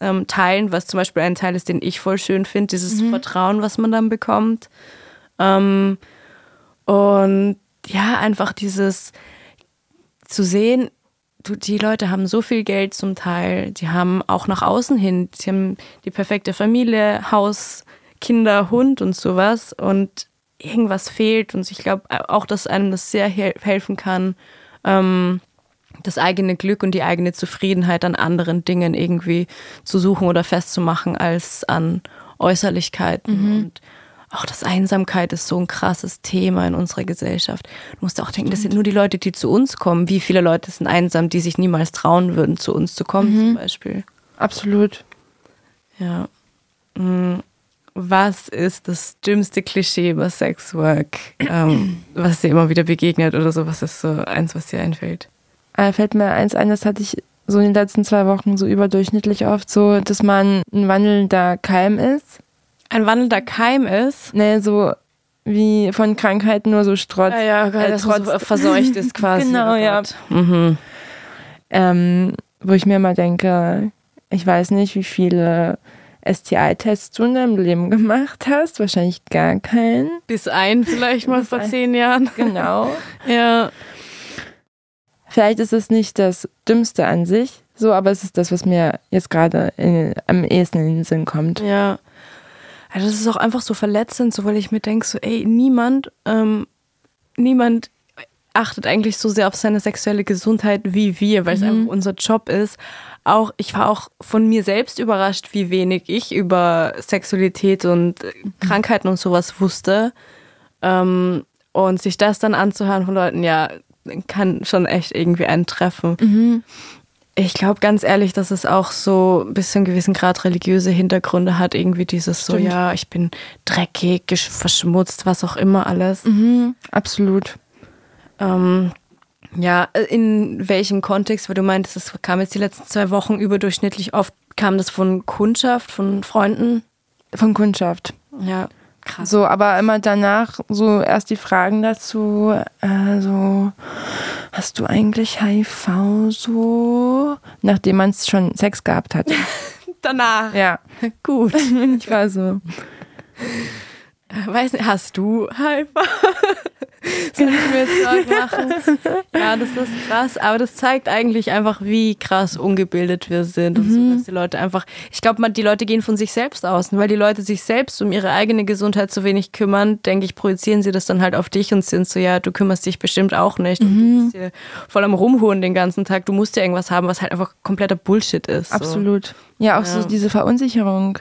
ähm, teilen, was zum Beispiel ein Teil ist, den ich voll schön finde, dieses mhm. Vertrauen, was man dann bekommt. Ähm, und ja, einfach dieses zu sehen, die Leute haben so viel Geld zum Teil, die haben auch nach außen hin, sie haben die perfekte Familie, Haus, Kinder, Hund und sowas und irgendwas fehlt und ich glaube auch, dass einem das sehr helfen kann, ähm, das eigene Glück und die eigene Zufriedenheit an anderen Dingen irgendwie zu suchen oder festzumachen als an Äußerlichkeiten mhm. und auch das Einsamkeit ist so ein krasses Thema in unserer Gesellschaft. Du musst auch denken, das sind nur die Leute, die zu uns kommen. Wie viele Leute sind einsam, die sich niemals trauen würden, zu uns zu kommen, mhm. zum Beispiel. Absolut. Ja. Mm, was ist das dümmste Klischee über Sexwork, ähm, was dir immer wieder begegnet oder so? Was ist so eins, was dir einfällt? Äh, fällt mir eins ein, das hatte ich so in den letzten zwei Wochen so überdurchschnittlich oft so, dass man ein wandelnder Keim ist ein wandelnder Keim ist. Nee, so wie von Krankheiten nur so Strotz. Ja, ja, geil, äh, trotz, so verseucht ist quasi. genau, oh ja. Mhm. Ähm, wo ich mir immer denke, ich weiß nicht, wie viele STI-Tests du in deinem Leben gemacht hast. Wahrscheinlich gar keinen. Bis ein vielleicht mal vor zehn Jahren. Genau. ja. Vielleicht ist es nicht das Dümmste an sich, so, aber es ist das, was mir jetzt gerade am ehesten in den Sinn kommt. Ja. Also das ist auch einfach so verletzend, so weil ich mir denke, so, ey, niemand, ähm, niemand achtet eigentlich so sehr auf seine sexuelle Gesundheit wie wir, weil es einfach unser Job ist. Auch, ich war auch von mir selbst überrascht, wie wenig ich über Sexualität und äh, Krankheiten und sowas wusste. Ähm, und sich das dann anzuhören von Leuten, ja, kann schon echt irgendwie einen treffen. Ich glaube ganz ehrlich, dass es auch so bis zu einem gewissen Grad religiöse Hintergründe hat. Irgendwie dieses so, Stimmt. ja, ich bin dreckig, verschmutzt, was auch immer alles. Mhm, absolut. Ähm, ja, in welchem Kontext? Weil du meintest, es kam jetzt die letzten zwei Wochen überdurchschnittlich oft, kam das von Kundschaft, von Freunden? Von Kundschaft. Ja, krass. So, aber immer danach so erst die Fragen dazu, äh, so, hast du eigentlich HIV so? Nachdem man schon Sex gehabt hat. Danach. ja, Gut. ich war so. Weiß nicht, hast du HIV? Soll ich mir jetzt Sorgen machen? Ja, das ist krass. Aber das zeigt eigentlich einfach, wie krass ungebildet wir sind. Und so, dass die Leute einfach, ich glaube, die Leute gehen von sich selbst aus. Und weil die Leute sich selbst um ihre eigene Gesundheit so wenig kümmern, denke ich, projizieren sie das dann halt auf dich und sind so, ja, du kümmerst dich bestimmt auch nicht. Und du bist hier voll am Rumhuren den ganzen Tag. Du musst ja irgendwas haben, was halt einfach kompletter Bullshit ist. So. Absolut. Ja, auch Ja. so diese Verunsicherung.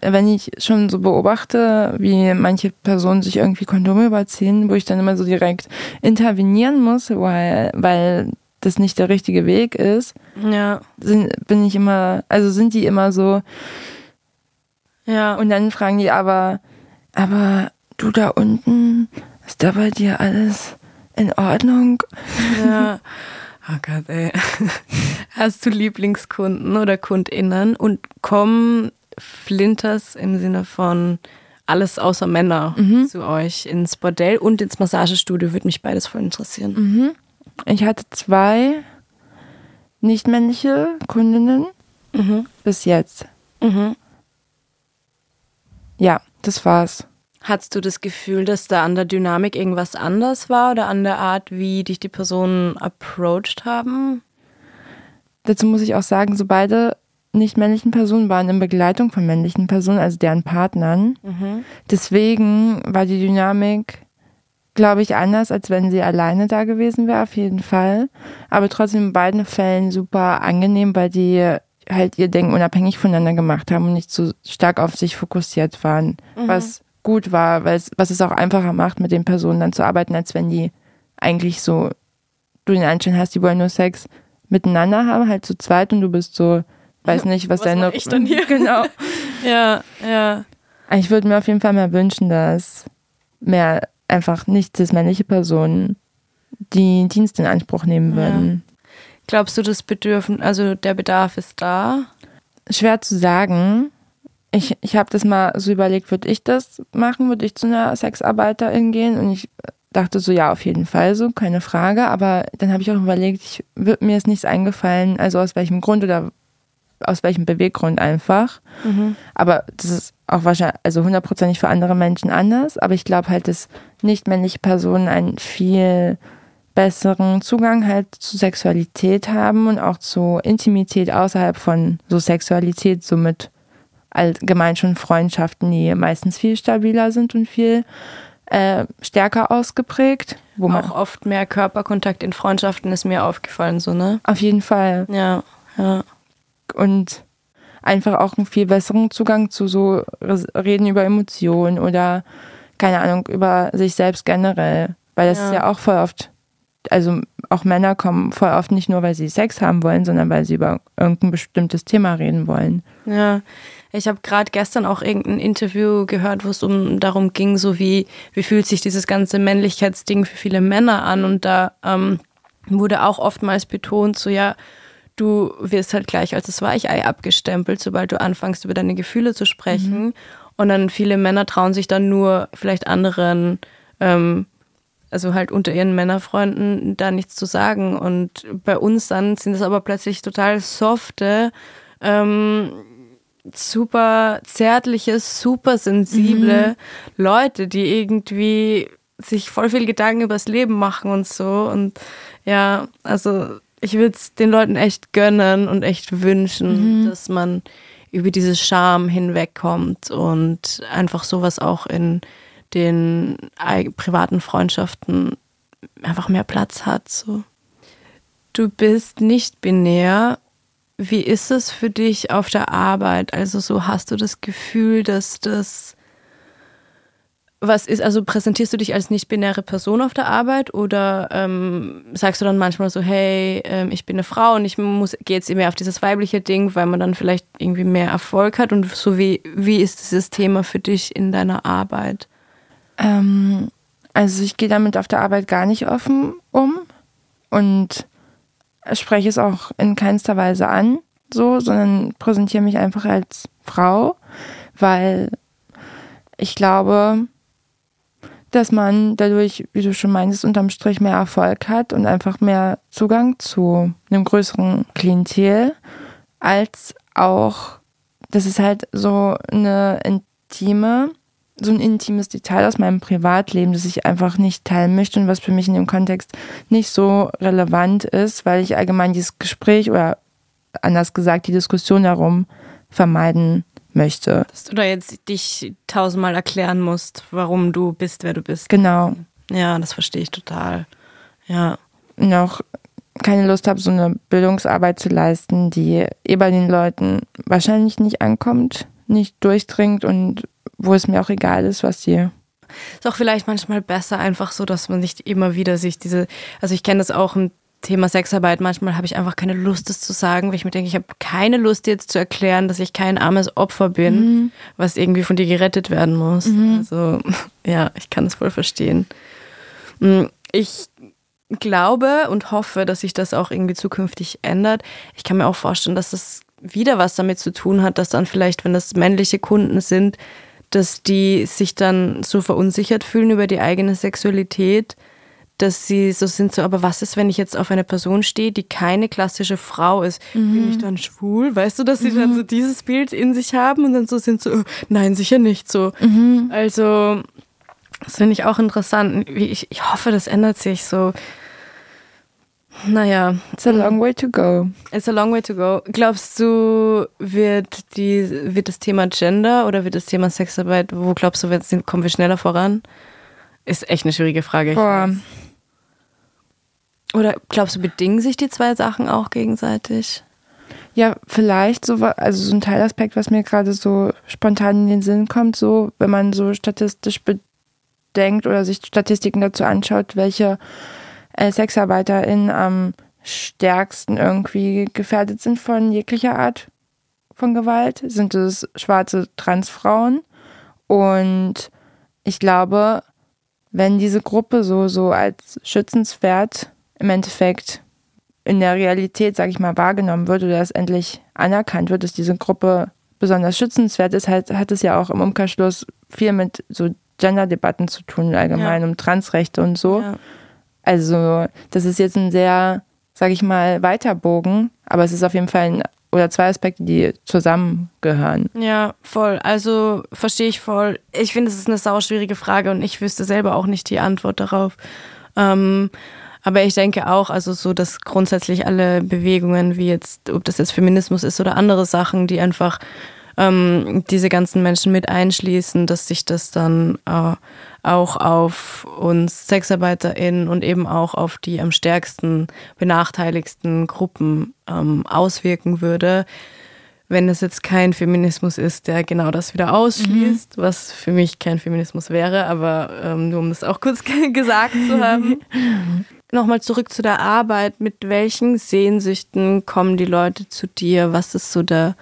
Wenn ich schon so beobachte, wie manche Personen sich irgendwie Kondome überziehen, wo ich dann immer so direkt intervenieren muss, weil, weil das nicht der richtige Weg ist, Ja, sind, bin ich immer, also sind die immer so, ja. und dann fragen die aber, aber du da unten, ist da bei dir alles in Ordnung? Ja. Oh Gott, ey. Hast du Lieblingskunden oder KundInnen und kommen Flinters im Sinne von alles außer Männer zu euch ins Bordell und ins Massagestudio? Würde mich beides voll interessieren. Ich hatte zwei nicht männliche Kundinnen Mhm. bis jetzt. Mhm. Ja, das war's. Hattest du das Gefühl, dass da an der Dynamik irgendwas anders war oder an der Art, wie dich die Personen approached haben? Dazu muss ich auch sagen, so beide nicht männlichen Personen waren in Begleitung von männlichen Personen, also deren Partnern. Deswegen war die Dynamik, glaube ich, anders, als wenn sie alleine da gewesen wäre, auf jeden Fall. Aber trotzdem in beiden Fällen super angenehm, weil die halt ihr Ding unabhängig voneinander gemacht haben und nicht so stark auf sich fokussiert waren. Was gut war, weil es, was es auch einfacher macht, mit den Personen dann zu arbeiten, als wenn die eigentlich so, du den Anschein hast, die wollen nur Sex miteinander haben, halt zu zweit und du bist so, weiß nicht, was, Was deine. mach ich dann hier? Genau. Ja, ja. Ich würde mir auf jeden Fall mehr wünschen, dass mehr einfach nicht das männliche Personen die Dienst in Anspruch nehmen würden. Glaubst du, das Bedürfen, also der Bedarf ist da? Schwer zu sagen. Ich, ich habe das mal so überlegt, würde ich das machen? Würde ich zu einer Sexarbeiterin gehen? Und ich dachte so, ja, auf jeden Fall so, keine Frage. Aber dann habe ich auch überlegt, ich, wird mir ist nichts eingefallen, also aus welchem Grund oder aus welchem Beweggrund einfach. Aber das ist auch wahrscheinlich, also hundertprozentig für andere Menschen anders. Aber ich glaube halt, dass nicht männliche Personen einen viel besseren Zugang halt zu Sexualität haben und auch zu Intimität außerhalb von so Sexualität, somit allgemein schon Freundschaften, die meistens viel stabiler sind und viel äh, stärker ausgeprägt, wo man Auch oft mehr Körperkontakt in Freundschaften ist mir aufgefallen, so, ne? auf jeden Fall Ja, ja. Und einfach auch einen viel besseren Zugang zu so Reden über Emotionen oder keine Ahnung, über sich selbst generell. Weil das Ja. ist ja auch voll oft, also auch Männer kommen voll oft nicht nur, weil sie Sex haben wollen, sondern weil sie über irgendein bestimmtes Thema reden wollen. Ja, ich habe gerade gestern auch irgendein Interview gehört, wo es um darum ging, so wie wie fühlt sich dieses ganze Männlichkeitsding für viele Männer an und da ähm, wurde auch oftmals betont, so ja, du wirst halt gleich als das Weichei abgestempelt, sobald du anfängst über deine Gefühle zu sprechen und dann viele Männer trauen sich dann nur vielleicht anderen ähm, also halt unter ihren Männerfreunden da nichts zu sagen. Und bei uns dann sind es aber plötzlich total softe, ähm, super zärtliche, super sensible Leute, die irgendwie sich voll viel Gedanken übers Leben machen und so. Und ja, also ich würde es den Leuten echt gönnen und echt wünschen, mhm. dass man über diese Scham hinwegkommt und einfach sowas auch in den privaten Freundschaften einfach mehr Platz hat. So. Du bist nicht binär. Wie ist es für dich auf der Arbeit? Also so hast du das Gefühl, dass das was ist, also präsentierst du dich als nicht-binäre Person auf der Arbeit oder ähm, sagst du dann manchmal so, hey, ähm, ich bin eine Frau und ich muss, gehe jetzt mehr auf dieses weibliche Ding, weil man dann vielleicht irgendwie mehr Erfolg hat und so wie, wie ist dieses Thema für dich in deiner Arbeit? Ähm, also ich gehe damit auf der Arbeit gar nicht offen um und spreche es auch in keinster Weise an, so, sondern präsentiere mich einfach als Frau, weil ich glaube, dass man dadurch, wie du schon meinst, unterm Strich mehr Erfolg hat und einfach mehr Zugang zu einem größeren Klientel, als auch, das ist halt so eine intime, so ein intimes Detail aus meinem Privatleben, das ich einfach nicht teilen möchte und was für mich in dem Kontext nicht so relevant ist, weil ich allgemein dieses Gespräch oder anders gesagt die Diskussion darum vermeiden möchte. Dass du da jetzt dich tausendmal erklären musst, warum du bist, wer du bist. Genau. Ja, das verstehe ich total. Ja. Auch keine Lust habe, so eine Bildungsarbeit zu leisten, die eh bei den Leuten wahrscheinlich nicht ankommt, nicht durchdringt und wo es mir auch egal ist, was sie ist auch vielleicht manchmal besser einfach so, dass man nicht immer wieder sich diese, also ich kenne das auch im Thema Sexarbeit, manchmal habe ich einfach keine Lust, das zu sagen, weil ich mir denke, ich habe keine Lust jetzt zu erklären, dass ich kein armes Opfer bin, mhm. was irgendwie von dir gerettet werden muss. Mhm. Also ja, ich kann es voll verstehen. Mm, ich glaube und hoffe, dass sich das auch irgendwie zukünftig ändert. Ich kann mir auch vorstellen, dass das wieder was damit zu tun hat, dass dann vielleicht, wenn das männliche Kunden sind, dass die sich dann so verunsichert fühlen über die eigene Sexualität, dass sie so sind, so, aber was ist, wenn ich jetzt auf eine Person stehe, die keine klassische Frau ist? Mhm. Bin ich dann schwul? Weißt du, dass sie mhm. dann so dieses Bild in sich haben und dann so sind so, nein, sicher nicht so. Mhm. Also, das finde ich auch interessant. Ich, ich hoffe, das ändert sich so. Naja. It's a long way to go. It's a long way to go. Glaubst du, wird, die, wird das Thema Gender oder wird das Thema Sexarbeit, wo glaubst du, kommen wir schneller voran? Ist echt eine schwierige Frage. Boah. Oder glaubst du, bedingen sich die zwei Sachen auch gegenseitig? Ja, vielleicht so, also so ein Teilaspekt, was mir gerade so spontan in den Sinn kommt, so, wenn man so statistisch bedenkt oder sich Statistiken dazu anschaut, welche äh, SexarbeiterInnen am stärksten irgendwie gefährdet sind von jeglicher Art von Gewalt, sind es schwarze Transfrauen. Und ich glaube, wenn diese Gruppe so, so als schützenswert im Endeffekt in der Realität, sage ich mal, wahrgenommen wird oder es endlich anerkannt wird, dass diese Gruppe besonders schützenswert ist, halt, hat es ja auch im Umkehrschluss viel mit so Gender-Debatten zu tun, allgemein ja. um Transrechte und so. Ja. Also, das ist jetzt ein sehr, sage ich mal, weiter Bogen, aber es ist auf jeden Fall ein oder zwei Aspekte, die zusammengehören. Ja, voll. Also verstehe ich voll. Ich finde, es ist eine sauschwierige Frage und ich wüsste selber auch nicht die Antwort darauf. Ähm, aber ich denke auch, also so, dass grundsätzlich alle Bewegungen, wie jetzt, ob das jetzt Feminismus ist oder andere Sachen, die einfach ähm, diese ganzen Menschen mit einschließen, dass sich das dann äh, auch auf uns SexarbeiterInnen und eben auch auf die am stärksten benachteiligsten Gruppen ähm, auswirken würde wenn es jetzt kein Feminismus ist, der genau das wieder ausschließt, mhm. was für mich kein Feminismus wäre, aber ähm, nur um das auch kurz gesagt zu haben. Nochmal zurück zu der Arbeit. Mit welchen Sehnsüchten kommen die Leute zu dir? Was ist so der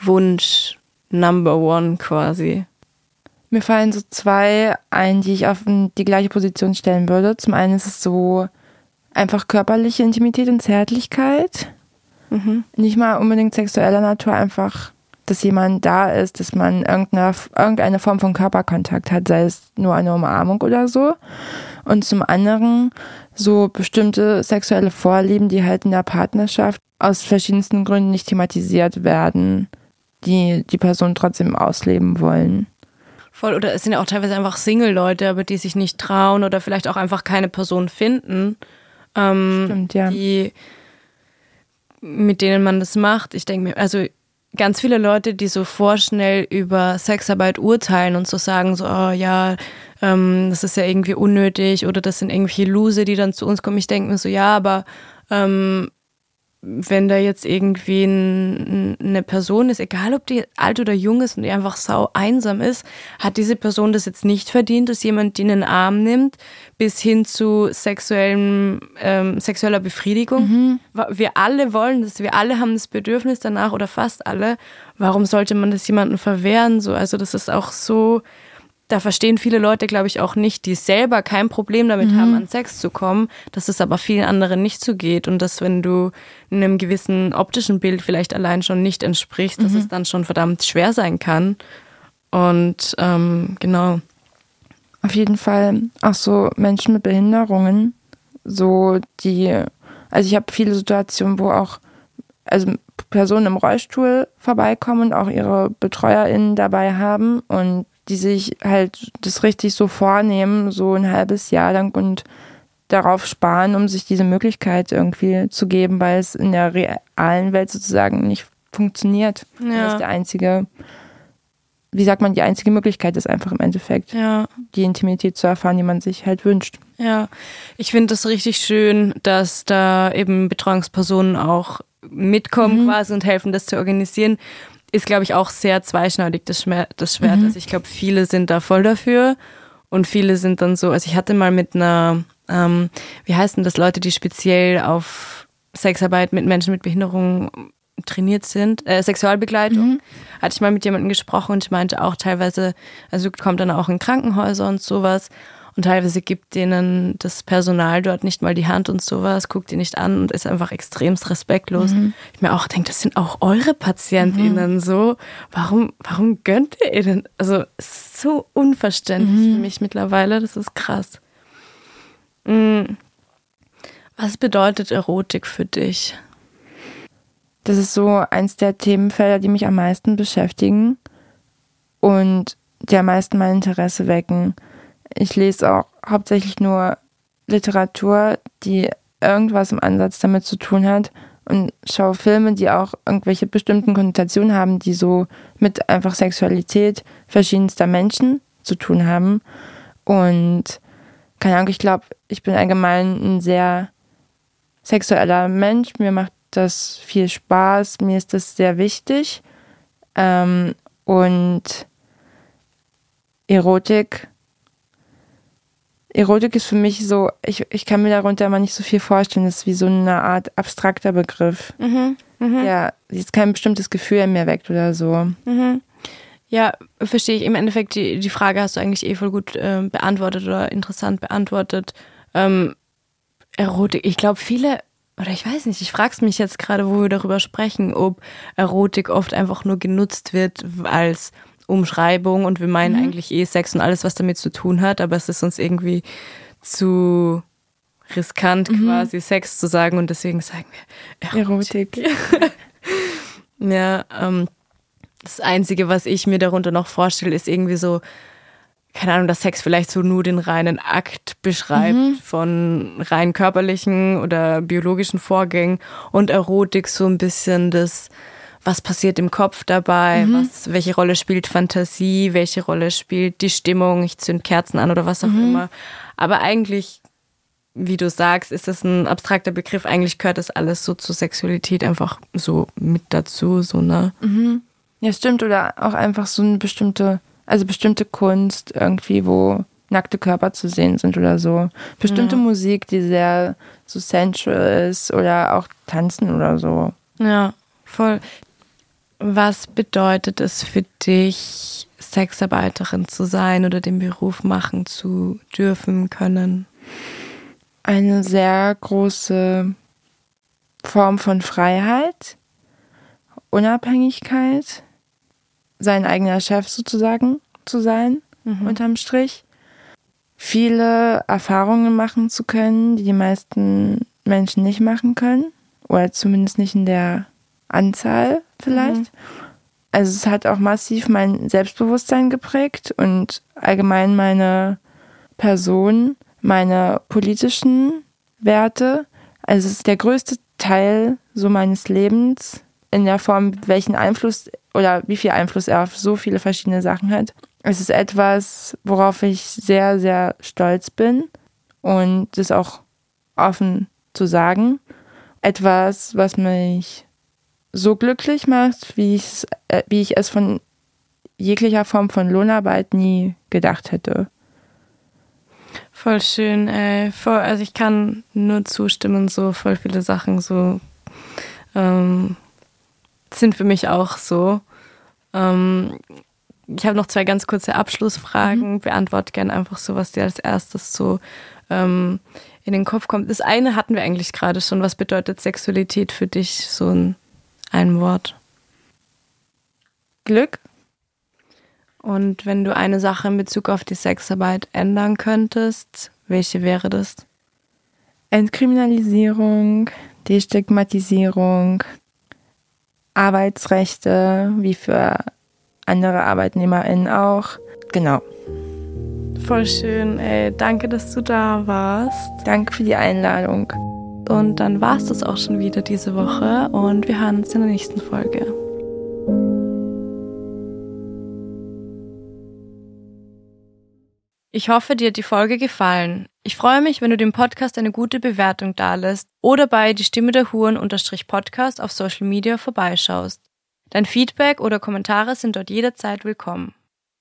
Wunsch Number One quasi? Mir fallen so zwei ein, die ich auf die gleiche Position stellen würde. Zum einen ist es so einfach körperliche Intimität und Zärtlichkeit. Mhm. Nicht mal unbedingt sexueller Natur, einfach, dass jemand da ist, dass man irgendeine, irgendeine Form von Körperkontakt hat, sei es nur eine Umarmung oder so. Und zum anderen so bestimmte sexuelle Vorlieben, die halt in der Partnerschaft aus verschiedensten Gründen nicht thematisiert werden, die die Person trotzdem ausleben wollen. Voll, oder es sind ja auch teilweise einfach Single-Leute, aber die sich nicht trauen oder vielleicht auch einfach keine Person finden, ähm, Stimmt, ja. die, mit denen man das macht. Ich denke mir, also ganz viele Leute, die so vorschnell über Sexarbeit urteilen und so sagen, so, oh ja, ähm, das ist ja irgendwie unnötig oder das sind irgendwelche Lose, die dann zu uns kommen. Ich denke mir so, ja, aber ähm, wenn da jetzt irgendwie ein, eine Person ist, egal ob die alt oder jung ist und die einfach sau einsam ist, hat diese Person das jetzt nicht verdient, dass jemand die in den Arm nimmt, bis hin zu sexuellem, ähm, sexueller Befriedigung. Mhm. Wir alle wollen das, wir alle haben das Bedürfnis danach oder fast alle. Warum sollte man das jemandem verwehren? So, also das ist auch so da verstehen viele Leute, glaube ich, auch nicht, die selber kein Problem damit mhm. haben, an Sex zu kommen, dass es aber vielen anderen nicht so geht und dass wenn du einem gewissen optischen Bild vielleicht allein schon nicht entsprichst, mhm. dass es dann schon verdammt schwer sein kann. Und ähm, genau. Auf jeden Fall auch so Menschen mit Behinderungen, so die, also ich habe viele Situationen, wo auch also Personen im Rollstuhl vorbeikommen und auch ihre BetreuerInnen dabei haben und die sich halt das richtig so vornehmen, so ein halbes Jahr lang und darauf sparen, um sich diese Möglichkeit irgendwie zu geben, weil es in der realen Welt sozusagen nicht funktioniert. Ja. Das ist der einzige, wie sagt man, die einzige Möglichkeit ist einfach im Endeffekt, ja. die Intimität zu erfahren, die man sich halt wünscht. Ja, ich finde das richtig schön, dass da eben Betreuungspersonen auch mitkommen mhm. quasi und helfen, das zu organisieren ist, glaube ich, auch sehr zweischneidig, das, Schmer das Schwert. Mhm. Also ich glaube, viele sind da voll dafür und viele sind dann so, also ich hatte mal mit einer, ähm, wie heißt denn das, Leute, die speziell auf Sexarbeit mit Menschen mit Behinderung trainiert sind, äh, Sexualbegleitung, mhm. hatte ich mal mit jemandem gesprochen und ich meinte auch teilweise, also kommt dann auch in Krankenhäuser und sowas und teilweise gibt denen das Personal dort nicht mal die Hand und sowas, guckt die nicht an und ist einfach extremst respektlos. Mhm. Ich mir auch denke, das sind auch eure PatientInnen mhm. so. Warum, warum gönnt ihr ihnen? Also, es ist so unverständlich mhm. für mich mittlerweile. Das ist krass. Mhm. Was bedeutet Erotik für dich? Das ist so eins der Themenfelder, die mich am meisten beschäftigen und die am meisten mein Interesse wecken. Ich lese auch hauptsächlich nur Literatur, die irgendwas im Ansatz damit zu tun hat und schaue Filme, die auch irgendwelche bestimmten Konnotationen haben, die so mit einfach Sexualität verschiedenster Menschen zu tun haben. Und keine Ahnung, ich glaube, ich bin allgemein ein sehr sexueller Mensch. Mir macht das viel Spaß, mir ist das sehr wichtig. Ähm, und Erotik Erotik ist für mich so, ich, ich kann mir darunter immer nicht so viel vorstellen. Das ist wie so eine Art abstrakter Begriff, mhm, mh. der jetzt kein bestimmtes Gefühl in mir weckt oder so. Mhm. Ja, verstehe ich. Im Endeffekt, die, die Frage hast du eigentlich eh voll gut äh, beantwortet oder interessant beantwortet. Ähm, Erotik, ich glaube, viele, oder ich weiß nicht, ich frage es mich jetzt gerade, wo wir darüber sprechen, ob Erotik oft einfach nur genutzt wird als Umschreibung und wir meinen mhm. eigentlich eh Sex und alles, was damit zu tun hat, aber es ist uns irgendwie zu riskant, mhm. quasi Sex zu sagen und deswegen sagen wir Erotik. Erotik. ja, ähm, das Einzige, was ich mir darunter noch vorstelle, ist irgendwie so, keine Ahnung, dass Sex vielleicht so nur den reinen Akt beschreibt mhm. von rein körperlichen oder biologischen Vorgängen und Erotik so ein bisschen das was passiert im Kopf dabei, mhm. was, welche Rolle spielt Fantasie, welche Rolle spielt die Stimmung, ich zünd Kerzen an oder was auch mhm. immer. Aber eigentlich, wie du sagst, ist das ein abstrakter Begriff. Eigentlich gehört das alles so zur Sexualität einfach so mit dazu, so, ne? Mhm. Ja, stimmt. Oder auch einfach so eine bestimmte, also bestimmte Kunst irgendwie, wo nackte Körper zu sehen sind oder so. Bestimmte ja. Musik, die sehr so sensual ist oder auch tanzen oder so. Ja, voll. Was bedeutet es für dich, Sexarbeiterin zu sein oder den Beruf machen zu dürfen können? Eine sehr große Form von Freiheit, Unabhängigkeit, sein eigener Chef sozusagen zu sein, mhm. unterm Strich. Viele Erfahrungen machen zu können, die die meisten Menschen nicht machen können oder zumindest nicht in der Anzahl vielleicht. Mhm. also es hat auch massiv mein Selbstbewusstsein geprägt und allgemein meine Person, meine politischen Werte. Also es ist der größte Teil so meines Lebens in der Form, welchen Einfluss oder wie viel Einfluss er auf so viele verschiedene Sachen hat. Es ist etwas, worauf ich sehr, sehr stolz bin und das auch offen zu sagen. Etwas, was mich so glücklich macht, wie, ich, äh, wie ich es von jeglicher Form von Lohnarbeit nie gedacht hätte. Voll schön, ey. Voll, also ich kann nur zustimmen, so voll viele Sachen so ähm, sind für mich auch so. Ähm, ich habe noch zwei ganz kurze Abschlussfragen. Mhm. Beantworte gerne einfach so, was dir als erstes so ähm, in den Kopf kommt. Das eine hatten wir eigentlich gerade schon. Was bedeutet Sexualität für dich? So ein, ein Wort. Glück. Und wenn du eine Sache in Bezug auf die Sexarbeit ändern könntest, welche wäre das? Entkriminalisierung, Destigmatisierung, Arbeitsrechte, wie für andere ArbeitnehmerInnen auch. Genau. Voll schön, ey. Danke, dass du da warst. Danke für die Einladung. Und dann war es das auch schon wieder diese Woche und wir hören uns in der nächsten Folge. Ich hoffe, dir hat die Folge gefallen. Ich freue mich, wenn du dem Podcast eine gute Bewertung dalässt oder bei die Stimme der Huren unterstrich Podcast auf Social Media vorbeischaust. Dein Feedback oder Kommentare sind dort jederzeit willkommen.